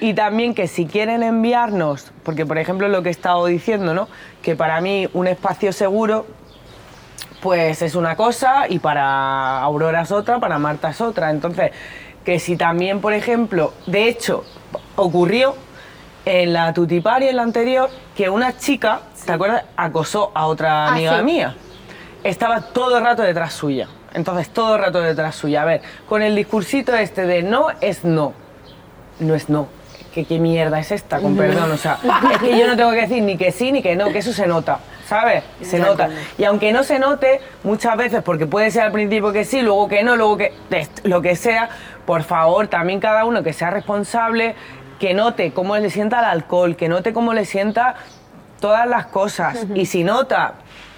Y también que si quieren enviarnos, porque por ejemplo lo que he estado diciendo, ¿no? Que para mí un espacio seguro pues es una cosa y para Aurora es otra, para Marta es otra. Entonces, que si también, por ejemplo, de hecho, ocurrió en la Tutti Party, en la anterior, que una chica, ¿te acuerdas? Acosó a otra Ah, amiga sí. mía. Estaba todo el rato detrás suya. Entonces, todo el rato detrás suya. A ver, con el discursito este de no es no. No es no. ¿Qué, qué mierda es esta? Con perdón, o sea, es que yo no tengo que decir ni que sí ni que no, que eso se nota, ¿sabes? Se nota. Y aunque no se note, muchas veces, porque puede ser al principio que sí, luego que no, luego que lo que sea, por favor, también cada uno que sea responsable, que note cómo le sienta el alcohol, que note cómo le sienta todas las cosas. Y si nota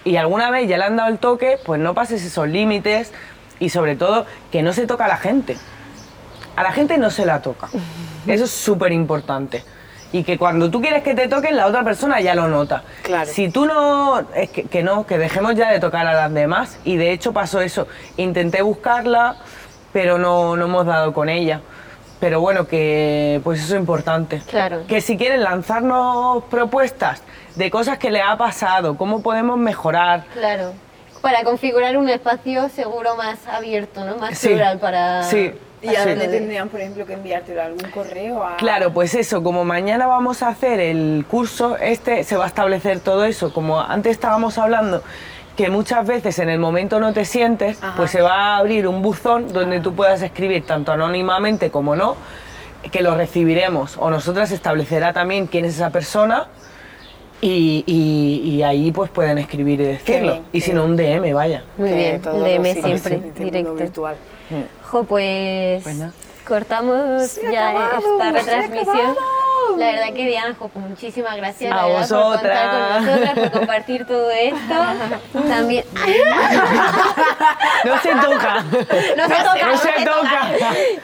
y alguna vez ya le han dado el toque, pues no pases esos límites y sobre todo que no se toca a la gente. A la gente no se la toca. Eso es súper importante. Y que cuando tú quieres que te toquen, la otra persona ya lo nota. Claro. Si tú no, es que, que no, que dejemos ya de tocar a las demás. Y de hecho pasó eso. Intenté buscarla, pero no, no hemos dado con ella. Pero bueno, que pues eso es importante. Claro. Que si quieren lanzarnos propuestas de cosas que le ha pasado, cómo podemos mejorar. Claro. Para configurar un espacio seguro más abierto, ¿no? Más Sí, plural para... sí. ¿Y a dónde tendrían, por ejemplo, que enviártelo? ¿Algún correo? A... Claro, pues eso, como mañana vamos a hacer el curso, este se va a establecer todo eso. Como antes estábamos hablando, que muchas veces en el momento no te sientes, Ajá. pues se va a abrir un buzón donde tú puedas escribir tanto anónimamente como no, que lo recibiremos. O nosotras establecerá también quién es esa persona. Y, y- y ahí pues pueden escribir y decirlo. bien, y si no, un DM, vaya. Muy bien, todo DM siempre, este mundo directo. virtual. Jo, pues, Pues cortamos ya acabado, esta retransmisión. La verdad que Diana, jo, pues muchísimas gracias A verdad, por contar con vosotras. nosotras, por compartir todo esto. También. No se toca. No se toca, No se toca.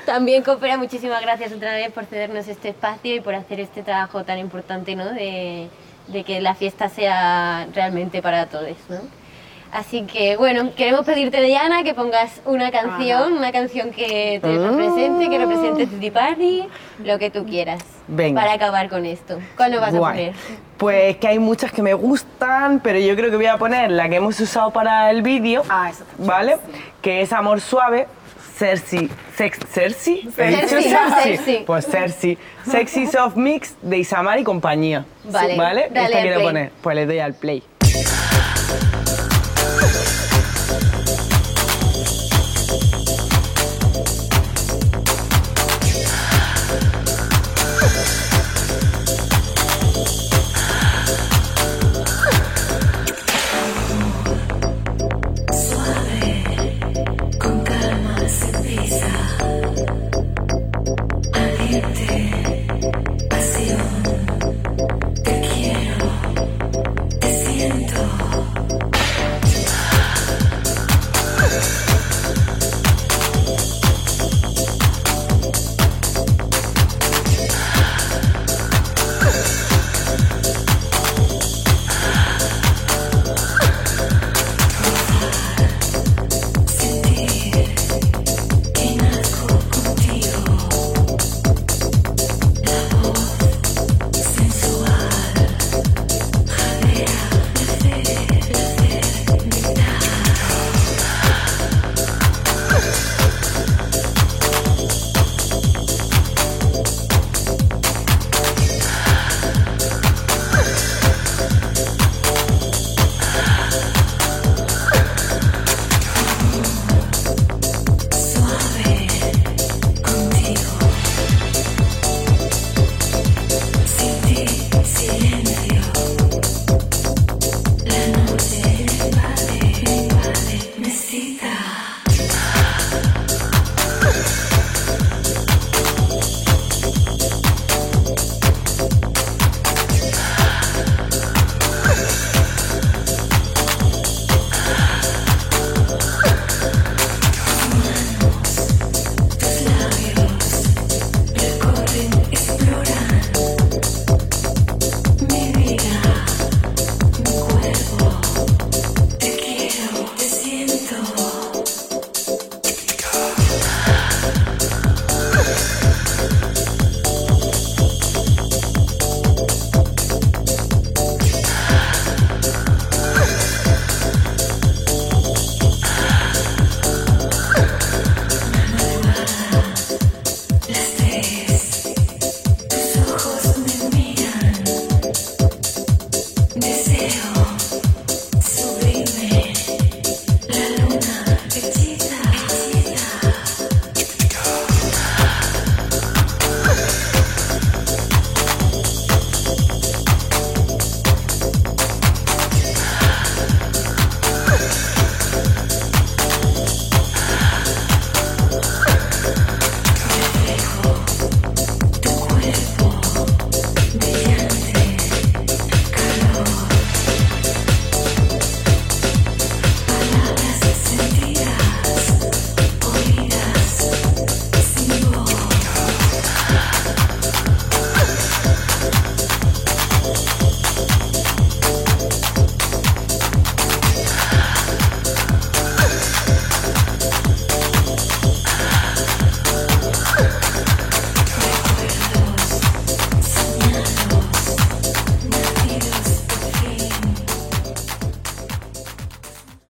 También, Copera, muchísimas gracias otra vez por cedernos este espacio y por hacer este trabajo tan importante, ¿no? De, de que la fiesta sea realmente para todos, ¿no? Así que, bueno, queremos pedirte, Diana, que pongas una canción, una canción que te represente, que represente City Party, lo que tú quieras. Venga. Para acabar con esto. ¿Cuál nos vas a poner? Pues que hay muchas que me gustan, pero yo creo que voy a poner la que hemos usado para el vídeo, Ah, chula, ¿vale? sí. Que es Amor Suave, Cersei, sex, Cersei, ¿He dicho Cersei, Cersei? Pues Cersei, Sexy Soft Mix de Isamar y compañía, Vale, ¿vale? dale Esta quiero play. poner, pues le doy al play.